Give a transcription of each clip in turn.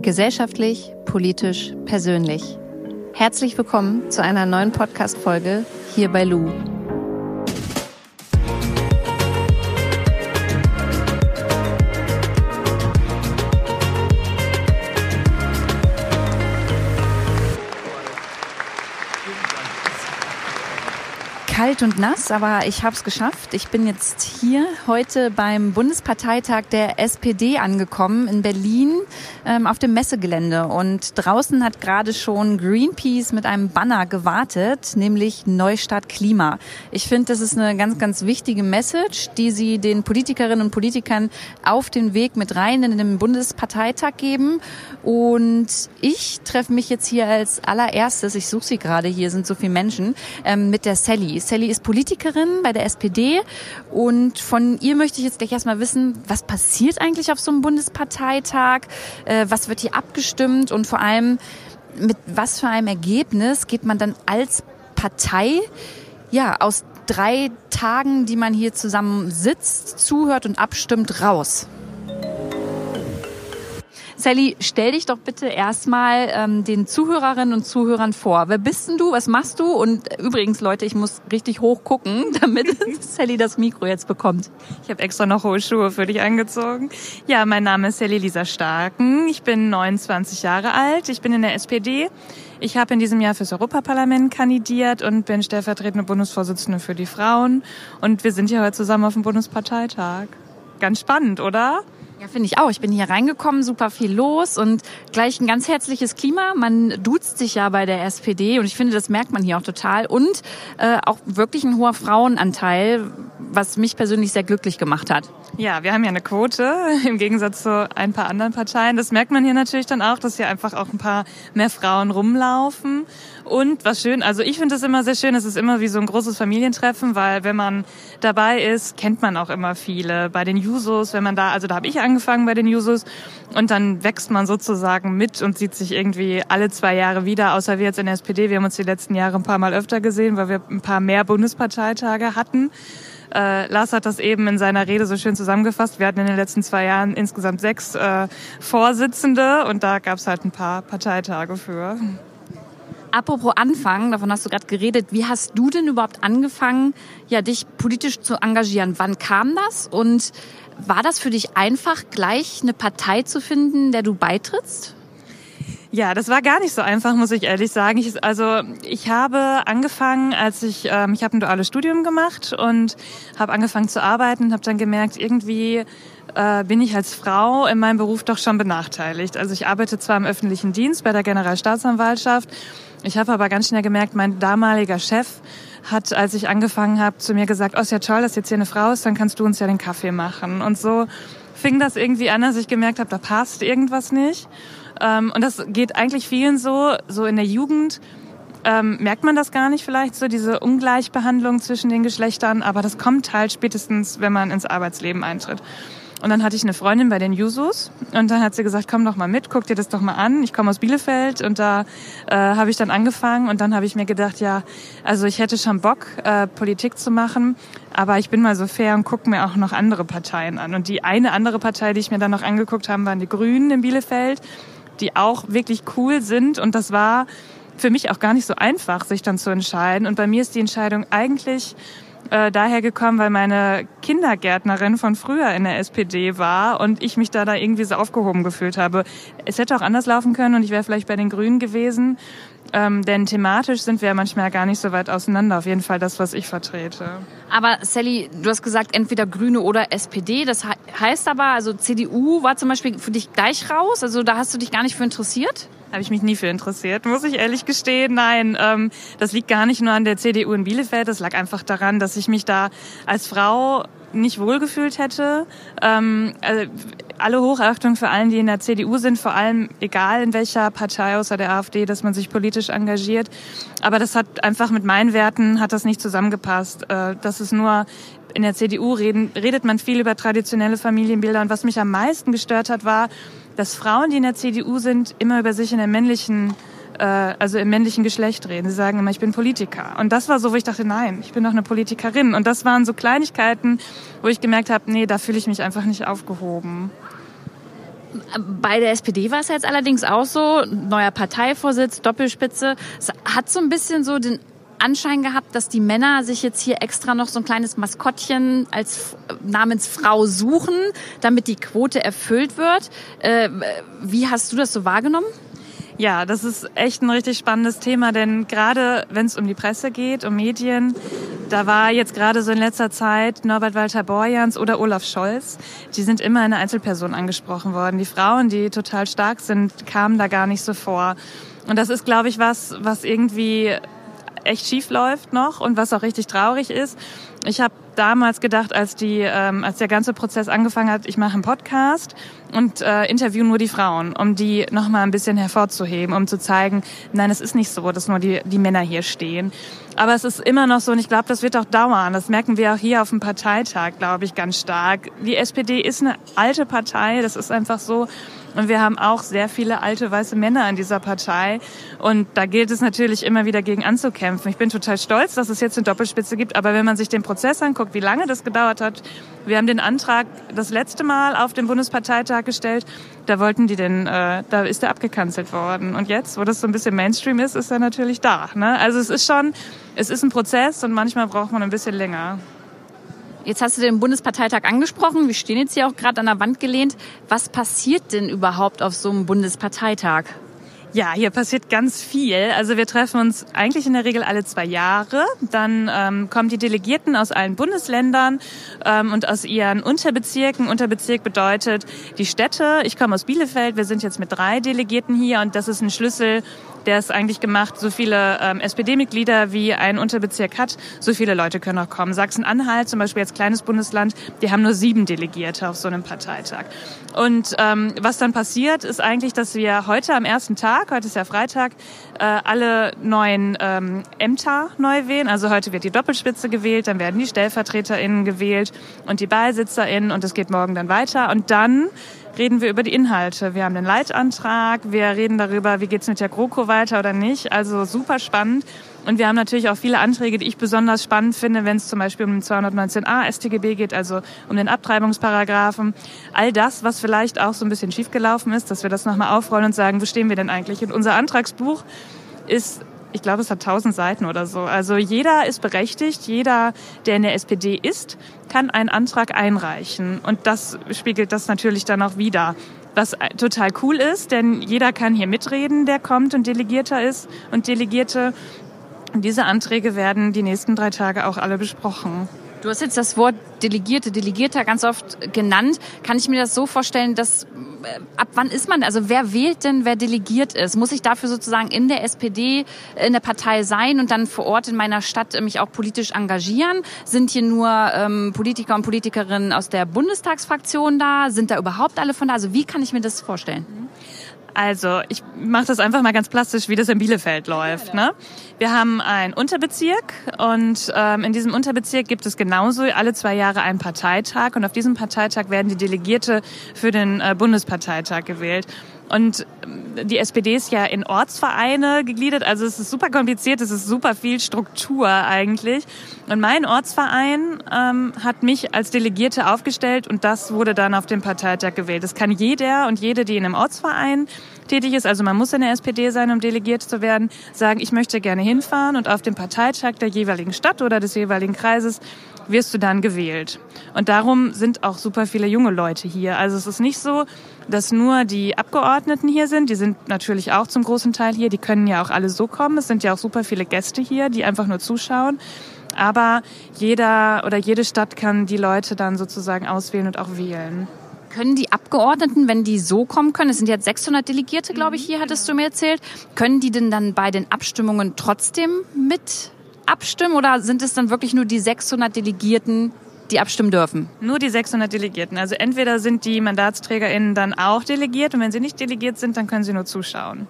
Gesellschaftlich, politisch, persönlich. Herzlich willkommen zu einer neuen Podcast-Folge hier bei Lou. Kalt und nass, aber ich habe es geschafft. Ich bin jetzt hier heute beim Bundesparteitag der SPD angekommen in Berlin ähm, auf dem Messegelände. Und draußen hat gerade schon Greenpeace mit einem Banner gewartet, nämlich Neustart Klima. Ich finde, das ist eine ganz, ganz wichtige Message, die sie den Politikerinnen und Politikern auf den Weg mit rein in den Bundesparteitag geben. Und ich treffe mich jetzt hier als allererstes, ich suche sie gerade, hier sind so viele Menschen, ähm, mit der Sally. Sally ist Politikerin bei der SPD und von ihr möchte ich jetzt gleich erstmal wissen, was passiert eigentlich auf so einem Bundesparteitag, äh, was wird hier abgestimmt und vor allem mit was für einem Ergebnis geht man dann als Partei ja aus drei Tagen, die man hier zusammen sitzt, zuhört und abstimmt, raus. Sally, stell dich doch bitte erstmal ähm, den Zuhörerinnen und Zuhörern vor. Wer bist denn du? Was machst du? Und übrigens, Leute, ich muss richtig hoch gucken, damit Sally das Mikro jetzt bekommt. Ich habe extra noch hohe Schuhe für dich angezogen. Ja, mein Name ist Sally Lisa Starken. Ich bin 29 Jahre alt. Ich bin in der SPD. Ich habe in diesem Jahr fürs Europaparlament kandidiert und bin stellvertretende Bundesvorsitzende für die Frauen. Und wir sind hier heute zusammen auf dem Bundesparteitag. Ganz spannend, oder? Ja, finde ich auch. Ich bin hier reingekommen, super viel los und gleich ein ganz herzliches Klima. Man duzt sich ja bei der SPD und ich finde, das merkt man hier auch total. Und äh, auch wirklich ein hoher Frauenanteil, was mich persönlich sehr glücklich gemacht hat. Ja, wir haben ja eine Quote im Gegensatz zu ein paar anderen Parteien. Das merkt man hier natürlich dann auch, dass hier einfach auch ein paar mehr Frauen rumlaufen. Und was schön, also ich finde es immer sehr schön, es ist immer wie so ein großes Familientreffen, weil wenn man dabei ist, kennt man auch immer viele. Bei den Jusos, wenn man da, also da habe ich angefangen bei den Jusos und dann wächst man sozusagen mit und sieht sich irgendwie alle zwei Jahre wieder, außer wir jetzt in der SPD. Wir haben uns die letzten Jahre ein paar Mal öfter gesehen, weil wir ein paar mehr Bundesparteitage hatten. Äh, Lars hat das eben in seiner Rede so schön zusammengefasst. Wir hatten in den letzten zwei Jahren insgesamt sechs äh, Vorsitzende und da gab es halt ein paar Parteitage für. Apropos Anfangen, davon hast du gerade geredet. Wie hast du denn überhaupt angefangen, ja, dich politisch zu engagieren? Wann kam das? Und war das für dich einfach, gleich eine Partei zu finden, der du beitrittst? Ja, das war gar nicht so einfach, muss ich ehrlich sagen. Ich, also ich habe angefangen, als ich, ähm, ich habe ein duales Studium gemacht und habe angefangen zu arbeiten, habe dann gemerkt, irgendwie äh, bin ich als Frau in meinem Beruf doch schon benachteiligt. Also ich arbeite zwar im öffentlichen Dienst bei der Generalstaatsanwaltschaft, ich habe aber ganz schnell gemerkt, mein damaliger Chef hat, als ich angefangen habe, zu mir gesagt, oh, ist ja toll, dass jetzt hier eine Frau ist, dann kannst du uns ja den Kaffee machen. Und so fing das irgendwie an, dass ich gemerkt habe, da passt irgendwas nicht. Ähm, und das geht eigentlich vielen so, so in der Jugend ähm, merkt man das gar nicht vielleicht, so diese Ungleichbehandlung zwischen den Geschlechtern, aber das kommt halt spätestens, wenn man ins Arbeitsleben eintritt. Und dann hatte ich eine Freundin bei den Jusos und dann hat sie gesagt, komm doch mal mit, guck dir das doch mal an. Ich komme aus Bielefeld und da äh, habe ich dann angefangen und dann habe ich mir gedacht, ja, also ich hätte schon Bock, äh, Politik zu machen, aber ich bin mal so fair und gucke mir auch noch andere Parteien an. Und die eine andere Partei, die ich mir dann noch angeguckt habe, waren die Grünen in Bielefeld die auch wirklich cool sind. Und das war für mich auch gar nicht so einfach, sich dann zu entscheiden. Und bei mir ist die Entscheidung eigentlich äh, daher gekommen, weil meine Kindergärtnerin von früher in der SPD war und ich mich da da irgendwie so aufgehoben gefühlt habe. Es hätte auch anders laufen können und ich wäre vielleicht bei den Grünen gewesen. Ähm, denn thematisch sind wir ja manchmal gar nicht so weit auseinander. Auf jeden Fall das, was ich vertrete. Aber Sally, du hast gesagt, entweder Grüne oder SPD. Das heißt aber, also CDU war zum Beispiel für dich gleich raus. Also da hast du dich gar nicht für interessiert? Habe ich mich nie für interessiert, muss ich ehrlich gestehen. Nein, ähm, das liegt gar nicht nur an der CDU in Bielefeld. Das lag einfach daran, dass ich mich da als Frau nicht wohlgefühlt hätte. Ähm, also alle Hochachtung für allen, die in der CDU sind, vor allem egal in welcher Partei außer der AfD, dass man sich politisch engagiert. Aber das hat einfach mit meinen Werten hat das nicht zusammengepasst. Äh, das ist nur in der CDU reden, redet man viel über traditionelle Familienbilder und was mich am meisten gestört hat, war, dass Frauen, die in der CDU sind, immer über sich in der männlichen äh, also im männlichen Geschlecht reden. Sie sagen immer, ich bin Politiker. Und das war so, wo ich dachte, nein, ich bin doch eine Politikerin. Und das waren so Kleinigkeiten, wo ich gemerkt habe, nee, da fühle ich mich einfach nicht aufgehoben. Bei der SPD war es jetzt allerdings auch so, neuer Parteivorsitz, Doppelspitze. Es hat so ein bisschen so den Anschein gehabt, dass die Männer sich jetzt hier extra noch so ein kleines Maskottchen als namens Frau suchen, damit die Quote erfüllt wird. Äh, wie hast du das so wahrgenommen? Ja, das ist echt ein richtig spannendes Thema, denn gerade wenn es um die Presse geht, um Medien, da war jetzt gerade so in letzter Zeit Norbert Walter Borjans oder Olaf Scholz, die sind immer in eine Einzelperson angesprochen worden. Die Frauen, die total stark sind, kamen da gar nicht so vor. Und das ist, glaube ich, was, was irgendwie echt schief läuft noch und was auch richtig traurig ist. Ich habe damals gedacht, als die, ähm, als der ganze Prozess angefangen hat, ich mache einen Podcast und äh, interview nur die Frauen, um die noch mal ein bisschen hervorzuheben, um zu zeigen, nein, es ist nicht so, dass nur die die Männer hier stehen. Aber es ist immer noch so und ich glaube, das wird auch dauern. Das merken wir auch hier auf dem Parteitag, glaube ich, ganz stark. Die SPD ist eine alte Partei, das ist einfach so. Und wir haben auch sehr viele alte weiße Männer in dieser Partei. Und da gilt es natürlich immer wieder gegen anzukämpfen. Ich bin total stolz, dass es jetzt eine Doppelspitze gibt. Aber wenn man sich den Prozess anguckt, wie lange das gedauert hat, wir haben den Antrag das letzte Mal auf dem Bundesparteitag gestellt. Da wollten die den, äh, da ist der abgekanzelt worden. Und jetzt, wo das so ein bisschen Mainstream ist, ist er natürlich da. Ne? Also es ist schon, es ist ein Prozess und manchmal braucht man ein bisschen länger. Jetzt hast du den Bundesparteitag angesprochen. Wir stehen jetzt hier auch gerade an der Wand gelehnt. Was passiert denn überhaupt auf so einem Bundesparteitag? Ja, hier passiert ganz viel. Also wir treffen uns eigentlich in der Regel alle zwei Jahre. Dann ähm, kommen die Delegierten aus allen Bundesländern ähm, und aus ihren Unterbezirken. Unterbezirk bedeutet die Städte. Ich komme aus Bielefeld. Wir sind jetzt mit drei Delegierten hier und das ist ein Schlüssel der ist eigentlich gemacht, so viele ähm, SPD-Mitglieder wie ein Unterbezirk hat, so viele Leute können auch kommen. Sachsen-Anhalt zum Beispiel als kleines Bundesland, die haben nur sieben Delegierte auf so einem Parteitag. Und ähm, was dann passiert, ist eigentlich, dass wir heute am ersten Tag, heute ist ja Freitag, äh, alle neuen ähm, Ämter neu wählen. Also heute wird die Doppelspitze gewählt, dann werden die StellvertreterInnen gewählt und die BeisitzerInnen und es geht morgen dann weiter. Und dann reden wir über die Inhalte. Wir haben den Leitantrag, wir reden darüber, wie geht's mit der GroKo weiter oder nicht. Also super spannend. Und wir haben natürlich auch viele Anträge, die ich besonders spannend finde, wenn es zum Beispiel um den 219a StGB geht, also um den Abtreibungsparagraphen. All das, was vielleicht auch so ein bisschen schiefgelaufen ist, dass wir das nochmal aufrollen und sagen, wo stehen wir denn eigentlich? Und unser Antragsbuch ist ich glaube, es hat tausend Seiten oder so. Also jeder ist berechtigt, jeder, der in der SPD ist, kann einen Antrag einreichen. Und das spiegelt das natürlich dann auch wieder. Was total cool ist, denn jeder kann hier mitreden, der kommt und Delegierter ist und Delegierte. Und diese Anträge werden die nächsten drei Tage auch alle besprochen. Du hast jetzt das Wort Delegierte, Delegierter ganz oft genannt. Kann ich mir das so vorstellen, dass äh, ab wann ist man, also wer wählt denn, wer delegiert ist? Muss ich dafür sozusagen in der SPD, in der Partei sein und dann vor Ort in meiner Stadt mich auch politisch engagieren? Sind hier nur ähm, Politiker und Politikerinnen aus der Bundestagsfraktion da? Sind da überhaupt alle von da? Also wie kann ich mir das vorstellen? Also, ich mache das einfach mal ganz plastisch, wie das in Bielefeld läuft. Ne? Wir haben einen Unterbezirk und ähm, in diesem Unterbezirk gibt es genauso alle zwei Jahre einen Parteitag und auf diesem Parteitag werden die Delegierte für den äh, Bundesparteitag gewählt. Und ähm, die SPD ist ja in Ortsvereine gegliedert, also es ist super kompliziert, es ist super viel Struktur eigentlich. Und mein Ortsverein ähm, hat mich als Delegierte aufgestellt und das wurde dann auf dem Parteitag gewählt. Das kann jeder und jede, die in einem Ortsverein tätig ist, also man muss in der SPD sein, um delegiert zu werden, sagen, ich möchte gerne hinfahren und auf dem Parteitag der jeweiligen Stadt oder des jeweiligen Kreises wirst du dann gewählt. Und darum sind auch super viele junge Leute hier. Also es ist nicht so, dass nur die Abgeordneten hier sind. Die sind natürlich auch zum großen Teil hier. Die können ja auch alle so kommen. Es sind ja auch super viele Gäste hier, die einfach nur zuschauen. Aber jeder oder jede Stadt kann die Leute dann sozusagen auswählen und auch wählen. Können die Abgeordneten, wenn die so kommen können, es sind jetzt 600 Delegierte, glaube ich, hier hattest du mir erzählt, können die denn dann bei den Abstimmungen trotzdem mit abstimmen oder sind es dann wirklich nur die 600 Delegierten, die abstimmen dürfen? Nur die 600 Delegierten. Also entweder sind die MandatsträgerInnen dann auch delegiert und wenn sie nicht delegiert sind, dann können sie nur zuschauen.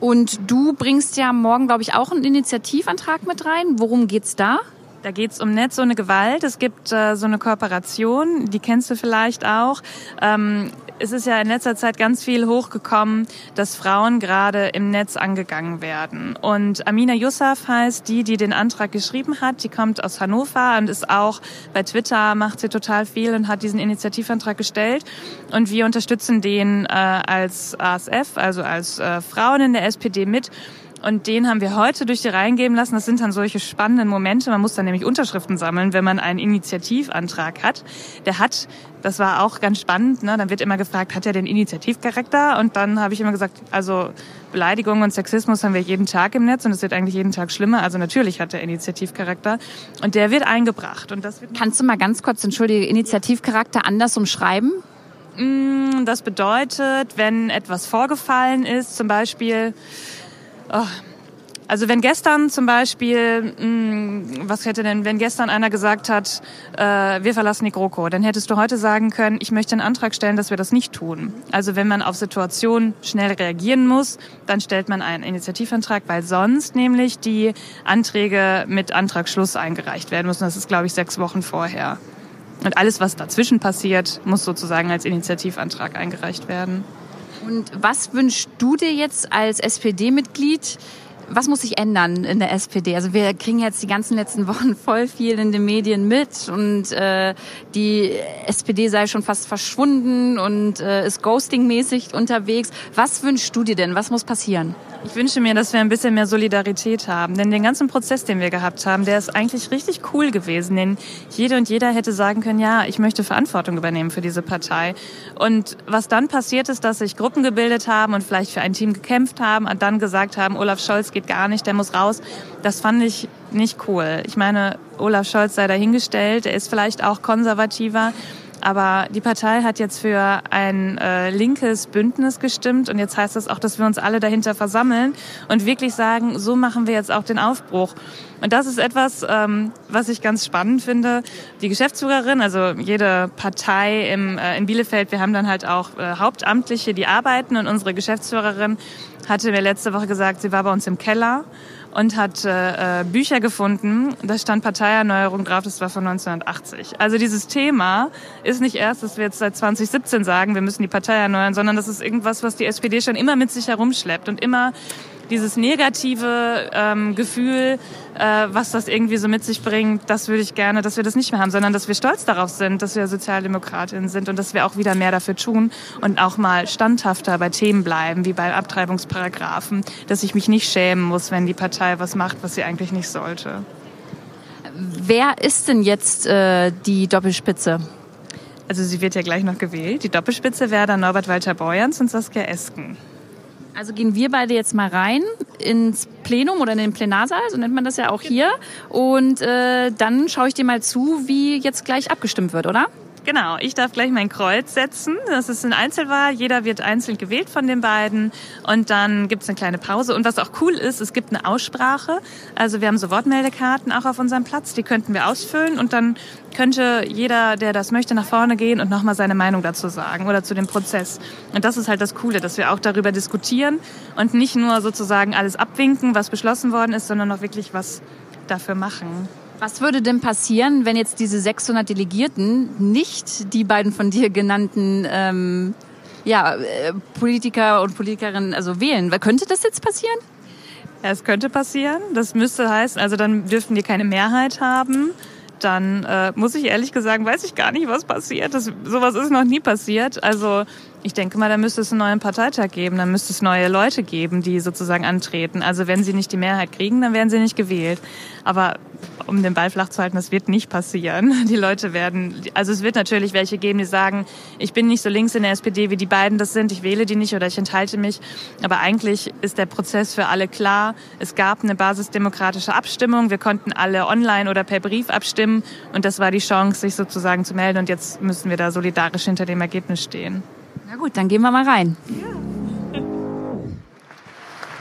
Und du bringst ja morgen, glaube ich, auch einen Initiativantrag mit rein. Worum geht's da? Da geht's um Netz ohne Gewalt. Es gibt äh, so eine Kooperation, die kennst du vielleicht auch. Ähm, es ist ja in letzter Zeit ganz viel hochgekommen, dass Frauen gerade im Netz angegangen werden. Und Amina Yusuf heißt die, die den Antrag geschrieben hat. Die kommt aus Hannover und ist auch bei Twitter, macht sie total viel und hat diesen Initiativantrag gestellt. Und wir unterstützen den äh, als ASF, also als äh, Frauen in der SPD mit. Und den haben wir heute durch die Reihen geben lassen. Das sind dann solche spannenden Momente. Man muss dann nämlich Unterschriften sammeln, wenn man einen Initiativantrag hat. Der hat, das war auch ganz spannend, ne? dann wird immer gefragt, hat er den Initiativcharakter? Und dann habe ich immer gesagt, also Beleidigung und Sexismus haben wir jeden Tag im Netz und es wird eigentlich jeden Tag schlimmer. Also natürlich hat er Initiativcharakter und der wird eingebracht. Und das wird Kannst du mal ganz kurz, entschuldige, Initiativcharakter anders umschreiben? Mm, das bedeutet, wenn etwas vorgefallen ist, zum Beispiel, Oh. Also wenn gestern zum Beispiel, mh, hm, was hätte denn, wenn gestern einer gesagt hat, äh, wir verlassen die GroKo, dann hättest du heute sagen können, ich möchte einen Antrag stellen, dass wir das nicht tun. Also wenn man auf Situationen schnell reagieren muss, dann stellt man einen Initiativantrag, weil sonst nämlich die Anträge mit Antragsschluss eingereicht werden müssen. Das ist, glaube ich, sechs Wochen vorher. Und alles, was dazwischen passiert, muss sozusagen als Initiativantrag eingereicht werden. Und was wünschst du dir jetzt als SPD-Mitglied? Was muss sich ändern in der SPD? Also wir kriegen jetzt die ganzen letzten Wochen voll viel in den Medien mit und äh, die SPD sei schon fast verschwunden und äh, ist ghosting-mäßig unterwegs. Was wünschst du dir denn? Was muss passieren? Ich wünsche mir, dass wir ein bisschen mehr Solidarität haben. Denn den ganzen Prozess, den wir gehabt haben, der ist eigentlich richtig cool gewesen. Denn jede und jeder hätte sagen können, ja, ich möchte Verantwortung übernehmen für diese Partei. Und was dann passiert ist, dass sich Gruppen gebildet haben und vielleicht für ein Team gekämpft haben und dann gesagt haben, Olaf Scholz geht gar nicht, der muss raus. Das fand ich nicht cool. Ich meine, Olaf Scholz sei dahingestellt, er ist vielleicht auch konservativer. Aber die Partei hat jetzt für ein äh, linkes Bündnis gestimmt und jetzt heißt das auch, dass wir uns alle dahinter versammeln und wirklich sagen, so machen wir jetzt auch den Aufbruch. Und das ist etwas, ähm, was ich ganz spannend finde. Die Geschäftsführerin, also jede Partei im, äh, in Bielefeld, wir haben dann halt auch äh, Hauptamtliche, die arbeiten und unsere Geschäftsführerin hatte mir letzte Woche gesagt, sie war bei uns im Keller und hat äh, äh, Bücher gefunden. Da stand Parteierneuerung drauf, das war von 1980. Also dieses Thema ist nicht erst, dass wir jetzt seit 2017 sagen, wir müssen die Partei erneuern, sondern das ist irgendwas, was die SPD schon immer mit sich herumschleppt und immer dieses negative ähm, Gefühl, äh, was das irgendwie so mit sich bringt, das würde ich gerne, dass wir das nicht mehr haben, sondern dass wir stolz darauf sind, dass wir Sozialdemokratinnen sind und dass wir auch wieder mehr dafür tun und auch mal standhafter bei Themen bleiben, wie bei Abtreibungsparagraphen, dass ich mich nicht schämen muss, wenn die Partei was macht, was sie eigentlich nicht sollte. Wer ist denn jetzt äh, die Doppelspitze? Also sie wird ja gleich noch gewählt. Die Doppelspitze wäre dann Norbert Walter Borjans und Saskia Esken. Also gehen wir beide jetzt mal rein ins Plenum oder in den Plenarsaal, so nennt man das ja auch hier. Und äh, dann schaue ich dir mal zu, wie jetzt gleich abgestimmt wird, oder? Genau, ich darf gleich mein Kreuz setzen. Das ist eine Einzelwahl. Jeder wird einzeln gewählt von den beiden. Und dann gibt es eine kleine Pause. Und was auch cool ist, es gibt eine Aussprache. Also wir haben so Wortmeldekarten auch auf unserem Platz. Die könnten wir ausfüllen. Und dann könnte jeder, der das möchte, nach vorne gehen und nochmal seine Meinung dazu sagen oder zu dem Prozess. Und das ist halt das Coole, dass wir auch darüber diskutieren und nicht nur sozusagen alles abwinken, was beschlossen worden ist, sondern auch wirklich was dafür machen. Was würde denn passieren, wenn jetzt diese 600 Delegierten nicht die beiden von dir genannten ähm, ja, äh, Politiker und Politikerinnen also wählen? Könnte das jetzt passieren? Ja, es könnte passieren. Das müsste heißen, also dann dürften die keine Mehrheit haben. Dann äh, muss ich ehrlich gesagt, weiß ich gar nicht, was passiert. Das, sowas ist noch nie passiert. Also ich denke mal, da müsste es einen neuen Parteitag geben, dann müsste es neue Leute geben, die sozusagen antreten. Also wenn sie nicht die Mehrheit kriegen, dann werden sie nicht gewählt. Aber um den Ball flach zu halten, das wird nicht passieren. Die Leute werden, also es wird natürlich welche geben, die sagen, ich bin nicht so links in der SPD, wie die beiden das sind, ich wähle die nicht oder ich enthalte mich. Aber eigentlich ist der Prozess für alle klar. Es gab eine basisdemokratische Abstimmung, wir konnten alle online oder per Brief abstimmen und das war die Chance, sich sozusagen zu melden und jetzt müssen wir da solidarisch hinter dem Ergebnis stehen. Na gut, dann gehen wir mal rein. Ja.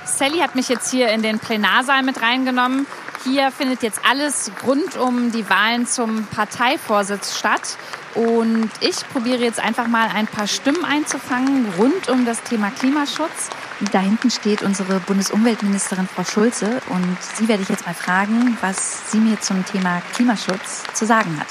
Sally hat mich jetzt hier in den Plenarsaal mit reingenommen. Hier findet jetzt alles rund um die Wahlen zum Parteivorsitz statt. Und ich probiere jetzt einfach mal ein paar Stimmen einzufangen rund um das Thema Klimaschutz. Da hinten steht unsere Bundesumweltministerin Frau Schulze und sie werde ich jetzt mal fragen, was sie mir zum Thema Klimaschutz zu sagen hat.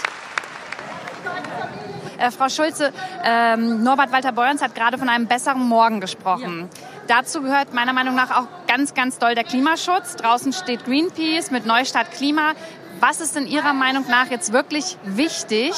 Äh, Frau Schulze, ähm, Norbert Walter Beuerns hat gerade von einem besseren Morgen gesprochen. Ja. Dazu gehört meiner Meinung nach auch ganz, ganz doll der Klimaschutz. Draußen steht Greenpeace mit Neustart Klima. Was ist in Ihrer Meinung nach jetzt wirklich wichtig,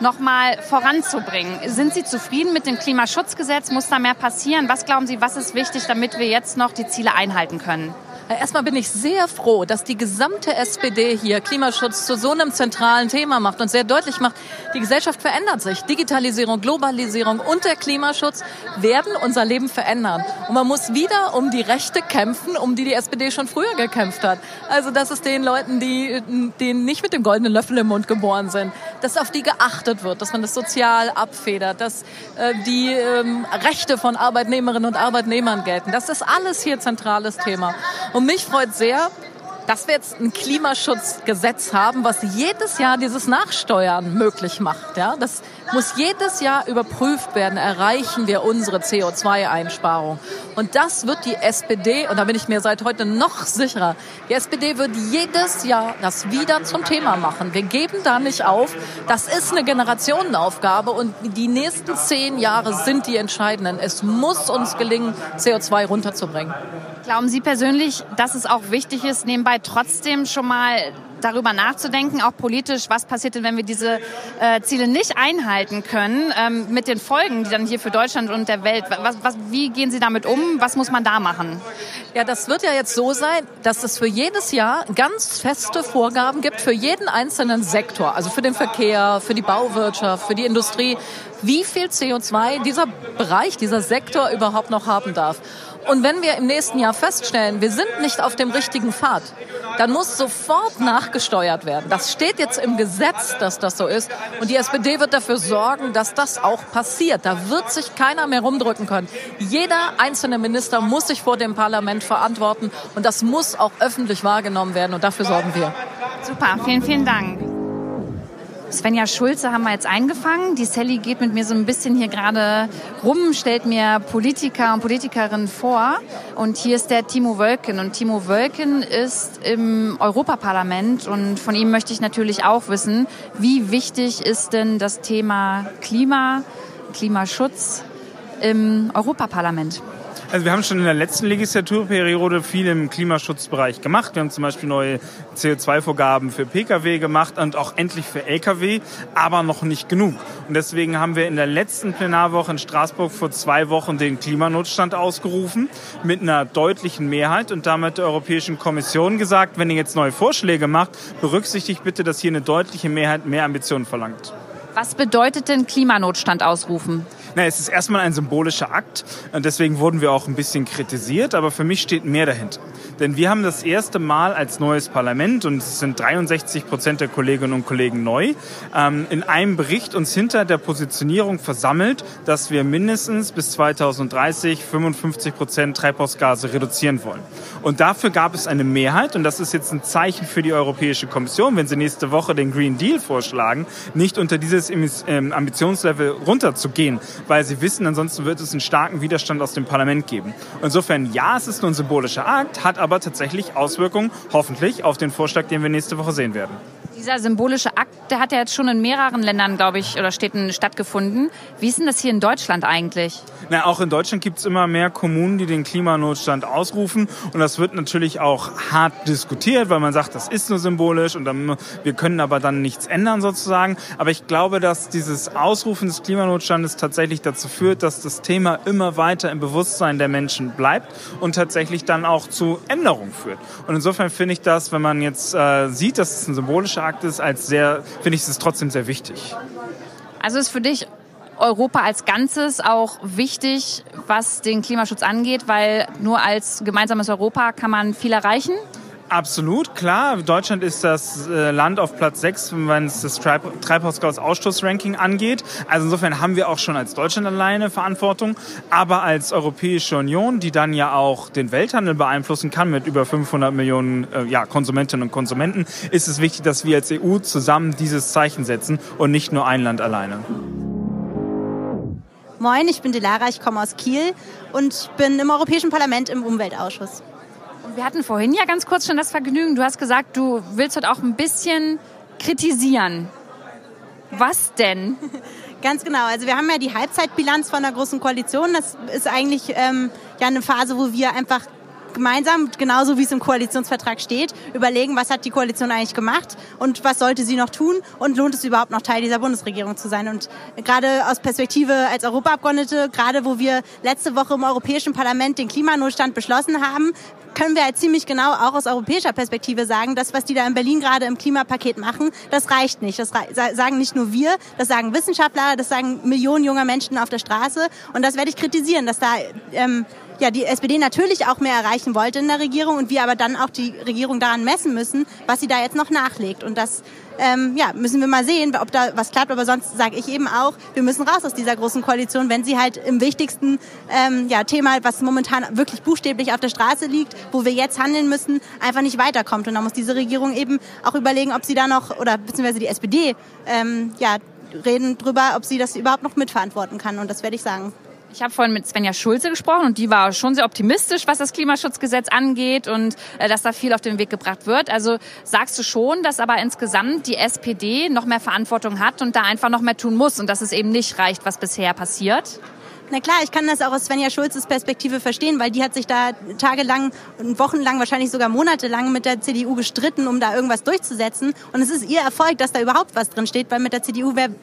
nochmal voranzubringen. Sind Sie zufrieden mit dem Klimaschutzgesetz? Muss da mehr passieren? Was glauben Sie, was ist wichtig, damit wir jetzt noch die Ziele einhalten können? Erstmal bin ich sehr froh, dass die gesamte SPD hier Klimaschutz zu so einem zentralen Thema macht und sehr deutlich macht, die Gesellschaft verändert sich. Digitalisierung, Globalisierung und der Klimaschutz werden unser Leben verändern. Und man muss wieder um die Rechte kämpfen, um die die SPD schon früher gekämpft hat. Also, dass es den Leuten, die, die nicht mit dem goldenen Löffel im Mund geboren sind, dass auf die geachtet wird, dass man das sozial abfedert, dass äh, die ähm, Rechte von Arbeitnehmerinnen und Arbeitnehmern gelten. Das ist alles hier zentrales Thema. Und mich freut sehr, dass wir jetzt ein Klimaschutzgesetz haben, was jedes Jahr dieses Nachsteuern möglich macht. Ja, das muss jedes Jahr überprüft werden. Erreichen wir unsere CO2-Einsparung? Und das wird die SPD, und da bin ich mir seit heute noch sicherer, die SPD wird jedes Jahr das wieder zum Thema machen. Wir geben da nicht auf. Das ist eine Generationenaufgabe und die nächsten zehn Jahre sind die entscheidenden. Es muss uns gelingen, CO2 runterzubringen. Glauben Sie persönlich, dass es auch wichtig ist, nebenbei trotzdem schon mal darüber nachzudenken, auch politisch, was passiert denn, wenn wir diese äh, Ziele nicht einhalten können, ähm, mit den Folgen, die dann hier für Deutschland und der Welt, was, was, wie gehen Sie damit um? Was muss man da machen? Ja, das wird ja jetzt so sein, dass es für jedes Jahr ganz feste Vorgaben gibt für jeden einzelnen Sektor, also für den Verkehr, für die Bauwirtschaft, für die Industrie, wie viel CO2 dieser Bereich, dieser Sektor überhaupt noch haben darf. Und wenn wir im nächsten Jahr feststellen, wir sind nicht auf dem richtigen Pfad, dann muss sofort nachgesteuert werden. Das steht jetzt im Gesetz, dass das so ist. Und die SPD wird dafür sorgen, dass das auch passiert. Da wird sich keiner mehr rumdrücken können. Jeder einzelne Minister muss sich vor dem Parlament verantworten. Und das muss auch öffentlich wahrgenommen werden. Und dafür sorgen wir. Super, vielen, vielen Dank. Svenja Schulze haben wir jetzt eingefangen. Die Sally geht mit mir so ein bisschen hier gerade rum, stellt mir Politiker und Politikerinnen vor. Und hier ist der Timo Wölken. Und Timo Wölken ist im Europaparlament. Und von ihm möchte ich natürlich auch wissen, wie wichtig ist denn das Thema Klima, Klimaschutz im Europaparlament? Also wir haben schon in der letzten Legislaturperiode viel im Klimaschutzbereich gemacht. Wir haben zum Beispiel neue CO2-Vorgaben für Pkw gemacht und auch endlich für Lkw, aber noch nicht genug. Und deswegen haben wir in der letzten Plenarwoche in Straßburg vor zwei Wochen den Klimanotstand ausgerufen mit einer deutlichen Mehrheit und damit der Europäischen Kommission gesagt, wenn ihr jetzt neue Vorschläge macht, berücksichtigt bitte, dass hier eine deutliche Mehrheit mehr Ambitionen verlangt. Was bedeutet denn Klimanotstand ausrufen? Na, es ist erstmal ein symbolischer Akt deswegen wurden wir auch ein bisschen kritisiert, aber für mich steht mehr dahinter. Denn wir haben das erste Mal als neues Parlament, und es sind 63 Prozent der Kolleginnen und Kollegen neu, ähm, in einem Bericht uns hinter der Positionierung versammelt, dass wir mindestens bis 2030 55 Prozent Treibhausgase reduzieren wollen. Und dafür gab es eine Mehrheit, und das ist jetzt ein Zeichen für die Europäische Kommission, wenn sie nächste Woche den Green Deal vorschlagen, nicht unter dieses ähm, Ambitionslevel runterzugehen, weil sie wissen, ansonsten wird es einen starken Widerstand aus dem Parlament geben. Insofern, ja, es ist nur ein symbolischer Akt, hat aber tatsächlich Auswirkungen, hoffentlich, auf den Vorschlag, den wir nächste Woche sehen werden. Dieser symbolische Akt, der hat ja jetzt schon in mehreren Ländern, glaube ich, oder Städten stattgefunden. Wie ist denn das hier in Deutschland eigentlich? Na, auch in Deutschland gibt es immer mehr Kommunen, die den Klimanotstand ausrufen. Und das wird natürlich auch hart diskutiert, weil man sagt, das ist nur symbolisch und dann, wir können aber dann nichts ändern sozusagen. Aber ich glaube, dass dieses Ausrufen des Klimanotstandes tatsächlich dazu führt, dass das Thema immer weiter im Bewusstsein der Menschen bleibt und tatsächlich dann auch zu Änderungen führt. Und insofern finde ich das, wenn man jetzt äh, sieht, dass es ein symbolischer ist, als sehr, finde ich es trotzdem sehr wichtig. Also ist für dich Europa als Ganzes auch wichtig, was den Klimaschutz angeht, weil nur als gemeinsames Europa kann man viel erreichen? Absolut, klar. Deutschland ist das äh, Land auf Platz 6, wenn es das Treibhausgasausstoßranking angeht. Also insofern haben wir auch schon als Deutschland alleine Verantwortung. Aber als Europäische Union, die dann ja auch den Welthandel beeinflussen kann mit über 500 Millionen äh, ja, Konsumentinnen und Konsumenten, ist es wichtig, dass wir als EU zusammen dieses Zeichen setzen und nicht nur ein Land alleine. Moin, ich bin Delara, ich komme aus Kiel und bin im Europäischen Parlament im Umweltausschuss. Wir hatten vorhin ja ganz kurz schon das Vergnügen. Du hast gesagt, du willst heute auch ein bisschen kritisieren. Was denn? Ganz genau. Also wir haben ja die Halbzeitbilanz von der Großen Koalition. Das ist eigentlich ähm, ja eine Phase, wo wir einfach gemeinsam, genauso wie es im Koalitionsvertrag steht, überlegen, was hat die Koalition eigentlich gemacht und was sollte sie noch tun und lohnt es überhaupt noch Teil dieser Bundesregierung zu sein. Und gerade aus Perspektive als Europaabgeordnete, gerade wo wir letzte Woche im Europäischen Parlament den Klimanotstand beschlossen haben, können wir halt ziemlich genau auch aus europäischer Perspektive sagen, das, was die da in Berlin gerade im Klimapaket machen, das reicht nicht. Das sagen nicht nur wir, das sagen Wissenschaftler, das sagen Millionen junger Menschen auf der Straße. Und das werde ich kritisieren, dass da ähm, ja, die SPD natürlich auch mehr erreichen wollte in der Regierung und wir aber dann auch die Regierung daran messen müssen, was sie da jetzt noch nachlegt. Und das ähm, ja, müssen wir mal sehen, ob da was klappt. Aber sonst sage ich eben auch, wir müssen raus aus dieser großen Koalition, wenn sie halt im wichtigsten ähm, ja, Thema, was momentan wirklich buchstäblich auf der Straße liegt, wo wir jetzt handeln müssen, einfach nicht weiterkommt. Und da muss diese Regierung eben auch überlegen, ob sie da noch, oder beziehungsweise die SPD, ähm, ja, reden drüber, ob sie das überhaupt noch mitverantworten kann. Und das werde ich sagen. Ich habe vorhin mit Svenja Schulze gesprochen und die war schon sehr optimistisch, was das Klimaschutzgesetz angeht und äh, dass da viel auf den Weg gebracht wird. Also sagst du schon, dass aber insgesamt die SPD noch mehr Verantwortung hat und da einfach noch mehr tun muss und dass es eben nicht reicht, was bisher passiert? Na klar, ich kann das auch aus Svenja Schulzes Perspektive verstehen, weil die hat sich da tagelang und wochenlang, wahrscheinlich sogar monatelang mit der CDU gestritten, um da irgendwas durchzusetzen. Und es ist ihr Erfolg, dass da überhaupt was drin steht, weil mit der CDU wäre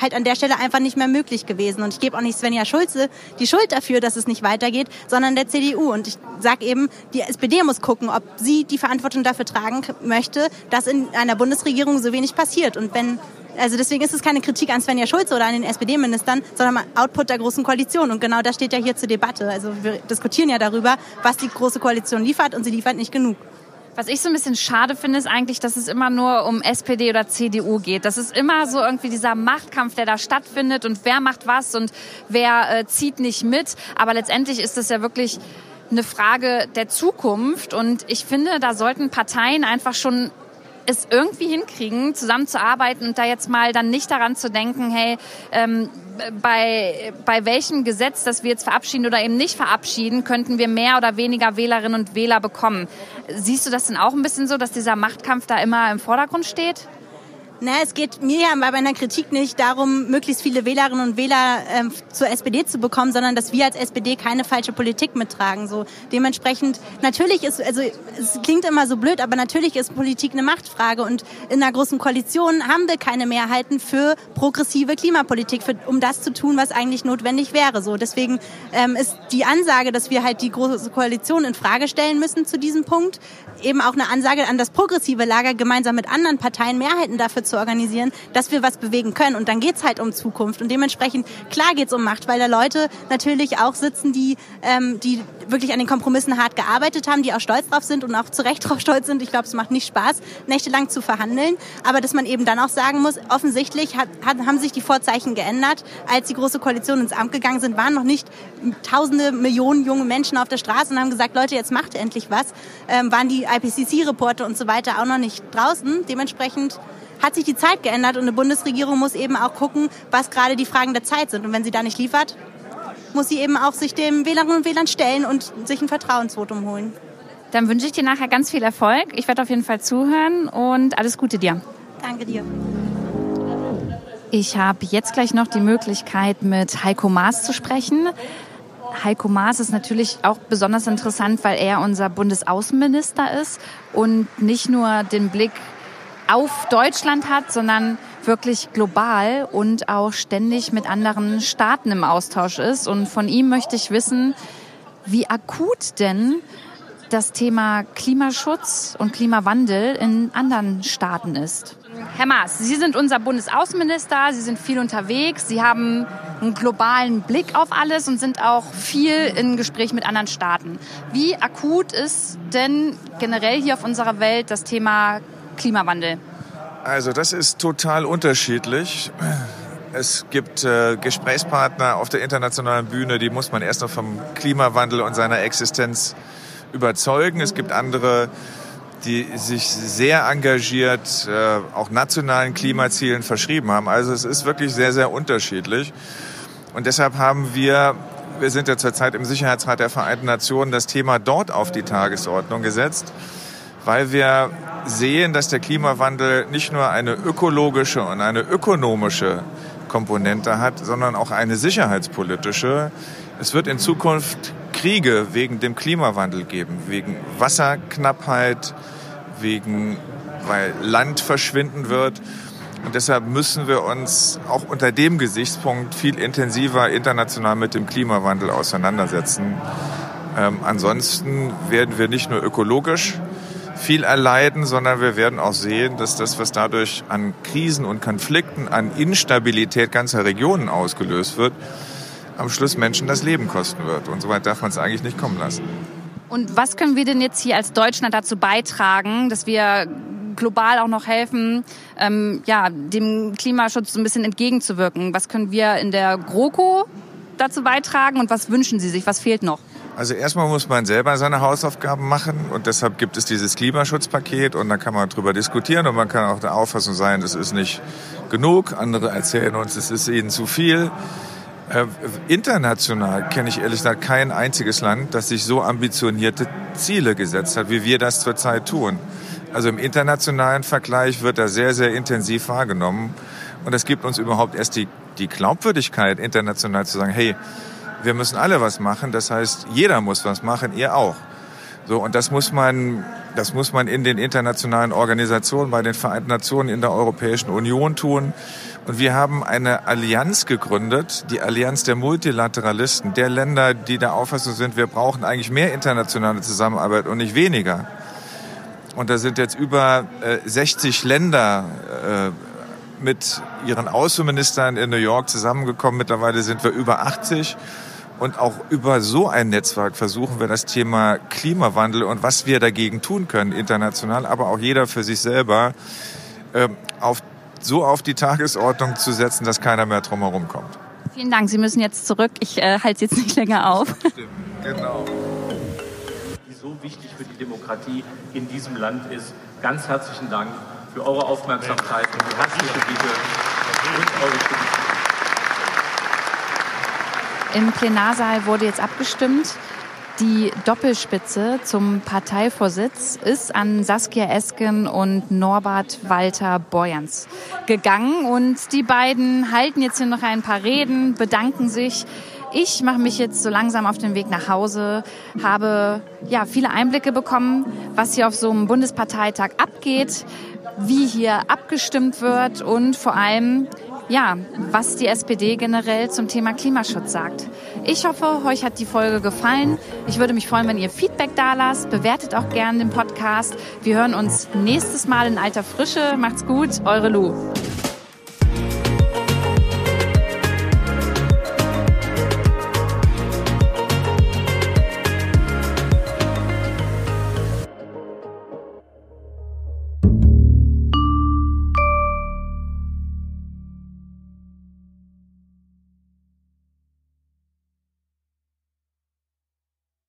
halt an der Stelle einfach nicht mehr möglich gewesen. Und ich gebe auch nicht Svenja Schulze die Schuld dafür, dass es nicht weitergeht, sondern der CDU. Und ich sage eben, die SPD muss gucken, ob sie die Verantwortung dafür tragen möchte, dass in einer Bundesregierung so wenig passiert. Und wenn also deswegen ist es keine Kritik an Svenja Schulze oder an den SPD-Ministern, sondern Output der Großen Koalition. Und genau das steht ja hier zur Debatte. Also wir diskutieren ja darüber, was die Große Koalition liefert und sie liefert nicht genug. Was ich so ein bisschen schade finde, ist eigentlich, dass es immer nur um SPD oder CDU geht. Das ist immer so irgendwie dieser Machtkampf, der da stattfindet und wer macht was und wer äh, zieht nicht mit. Aber letztendlich ist es ja wirklich eine Frage der Zukunft und ich finde, da sollten Parteien einfach schon es irgendwie hinkriegen, zusammenzuarbeiten und da jetzt mal dann nicht daran zu denken, hey, ähm, bei, bei welchem Gesetz, das wir jetzt verabschieden oder eben nicht verabschieden, könnten wir mehr oder weniger Wählerinnen und Wähler bekommen. Siehst du das denn auch ein bisschen so, dass dieser Machtkampf da immer im Vordergrund steht? Na, es geht mir ja bei meiner Kritik nicht darum, möglichst viele Wählerinnen und Wähler ähm, zur SPD zu bekommen, sondern dass wir als SPD keine falsche Politik mittragen. So dementsprechend natürlich ist, also es klingt immer so blöd, aber natürlich ist Politik eine Machtfrage und in einer großen Koalition haben wir keine Mehrheiten für progressive Klimapolitik, für, um das zu tun, was eigentlich notwendig wäre. So deswegen ähm, ist die Ansage, dass wir halt die große Koalition in Frage stellen müssen zu diesem Punkt, eben auch eine Ansage an das progressive Lager, gemeinsam mit anderen Parteien Mehrheiten dafür zu organisieren, dass wir was bewegen können. Und dann geht's halt um Zukunft. Und dementsprechend, klar geht's um Macht, weil da Leute natürlich auch sitzen, die, ähm, die wirklich an den Kompromissen hart gearbeitet haben, die auch stolz drauf sind und auch zu Recht drauf stolz sind. Ich glaube, es macht nicht Spaß, nächtelang zu verhandeln. Aber dass man eben dann auch sagen muss, offensichtlich hat, hat, haben sich die Vorzeichen geändert. Als die Große Koalition ins Amt gegangen sind, waren noch nicht tausende, Millionen junge Menschen auf der Straße und haben gesagt, Leute, jetzt macht endlich was. Ähm, waren die IPCC-Reporte und so weiter auch noch nicht draußen. Dementsprechend hat sich die Zeit geändert und eine Bundesregierung muss eben auch gucken, was gerade die Fragen der Zeit sind. Und wenn sie da nicht liefert, muss sie eben auch sich dem Wählerinnen und Wählern stellen und sich ein Vertrauensvotum holen. Dann wünsche ich dir nachher ganz viel Erfolg. Ich werde auf jeden Fall zuhören und alles Gute dir. Danke dir. Ich habe jetzt gleich noch die Möglichkeit, mit Heiko Maas zu sprechen. Heiko Maas ist natürlich auch besonders interessant, weil er unser Bundesaußenminister ist und nicht nur den Blick auf Deutschland hat, sondern wirklich global und auch ständig mit anderen Staaten im Austausch ist. Und von ihm möchte ich wissen, wie akut denn das Thema Klimaschutz und Klimawandel in anderen Staaten ist. Herr Maas, Sie sind unser Bundesaußenminister, Sie sind viel unterwegs, Sie haben einen globalen Blick auf alles und sind auch viel in Gespräch mit anderen Staaten. Wie akut ist denn generell hier auf unserer Welt das Thema Klimawandel? Also das ist total unterschiedlich. Es gibt äh, Gesprächspartner auf der internationalen Bühne, die muss man erst noch vom Klimawandel und seiner Existenz überzeugen. Es gibt andere, die sich sehr engagiert äh, auch nationalen Klimazielen verschrieben haben. Also es ist wirklich sehr, sehr unterschiedlich. Und deshalb haben wir, wir sind ja zurzeit im Sicherheitsrat der Vereinten Nationen, das Thema dort auf die Tagesordnung gesetzt, weil wir sehen, dass der Klimawandel nicht nur eine ökologische und eine ökonomische Komponente hat, sondern auch eine sicherheitspolitische. Es wird in Zukunft Kriege wegen dem Klimawandel geben, wegen Wasserknappheit, wegen, weil Land verschwinden wird. Und deshalb müssen wir uns auch unter dem Gesichtspunkt viel intensiver international mit dem Klimawandel auseinandersetzen. Ähm, ansonsten werden wir nicht nur ökologisch viel erleiden, sondern wir werden auch sehen, dass das, was dadurch an Krisen und Konflikten, an Instabilität ganzer Regionen ausgelöst wird, am Schluss Menschen das Leben kosten wird. Und so weit darf man es eigentlich nicht kommen lassen. Und was können wir denn jetzt hier als Deutschland dazu beitragen, dass wir global auch noch helfen, ähm, ja, dem Klimaschutz so ein bisschen entgegenzuwirken? Was können wir in der GroKo dazu beitragen und was wünschen Sie sich? Was fehlt noch? Also erstmal muss man selber seine Hausaufgaben machen und deshalb gibt es dieses Klimaschutzpaket und da kann man drüber diskutieren und man kann auch der Auffassung sein, das ist nicht genug. Andere erzählen uns, es ist ihnen zu viel. Äh, international kenne ich ehrlich gesagt kein einziges Land, das sich so ambitionierte Ziele gesetzt hat, wie wir das zurzeit tun. Also im internationalen Vergleich wird da sehr, sehr intensiv wahrgenommen. Und das gibt uns überhaupt erst die, die Glaubwürdigkeit, international zu sagen, hey, wir müssen alle was machen. Das heißt, jeder muss was machen, ihr auch. So, und das muss man, das muss man in den internationalen Organisationen, bei den Vereinten Nationen, in der Europäischen Union tun. Und wir haben eine Allianz gegründet, die Allianz der Multilateralisten, der Länder, die der Auffassung sind, wir brauchen eigentlich mehr internationale Zusammenarbeit und nicht weniger. Und da sind jetzt über äh, 60 Länder äh, mit ihren Außenministern in New York zusammengekommen. Mittlerweile sind wir über 80. Und auch über so ein Netzwerk versuchen wir das Thema Klimawandel und was wir dagegen tun können, international, aber auch jeder für sich selber, äh, auf, so auf die Tagesordnung zu setzen, dass keiner mehr drumherum kommt. Vielen Dank. Sie müssen jetzt zurück. Ich äh, halte jetzt nicht länger auf. Stimmt, genau. Die so wichtig für die Demokratie in diesem Land ist. Ganz herzlichen Dank für eure Aufmerksamkeit und die herzliche Bitte und eure Stimme. Im Plenarsaal wurde jetzt abgestimmt. Die Doppelspitze zum Parteivorsitz ist an Saskia Esken und Norbert Walter Borjans gegangen. Und die beiden halten jetzt hier noch ein paar Reden, bedanken sich. Ich mache mich jetzt so langsam auf den Weg nach Hause, habe ja viele Einblicke bekommen, was hier auf so einem Bundesparteitag abgeht, wie hier abgestimmt wird und vor allem ja, was die SPD generell zum Thema Klimaschutz sagt. Ich hoffe, euch hat die Folge gefallen. Ich würde mich freuen, wenn ihr Feedback da lasst. Bewertet auch gerne den Podcast. Wir hören uns nächstes Mal in alter Frische. Macht's gut, eure Lu.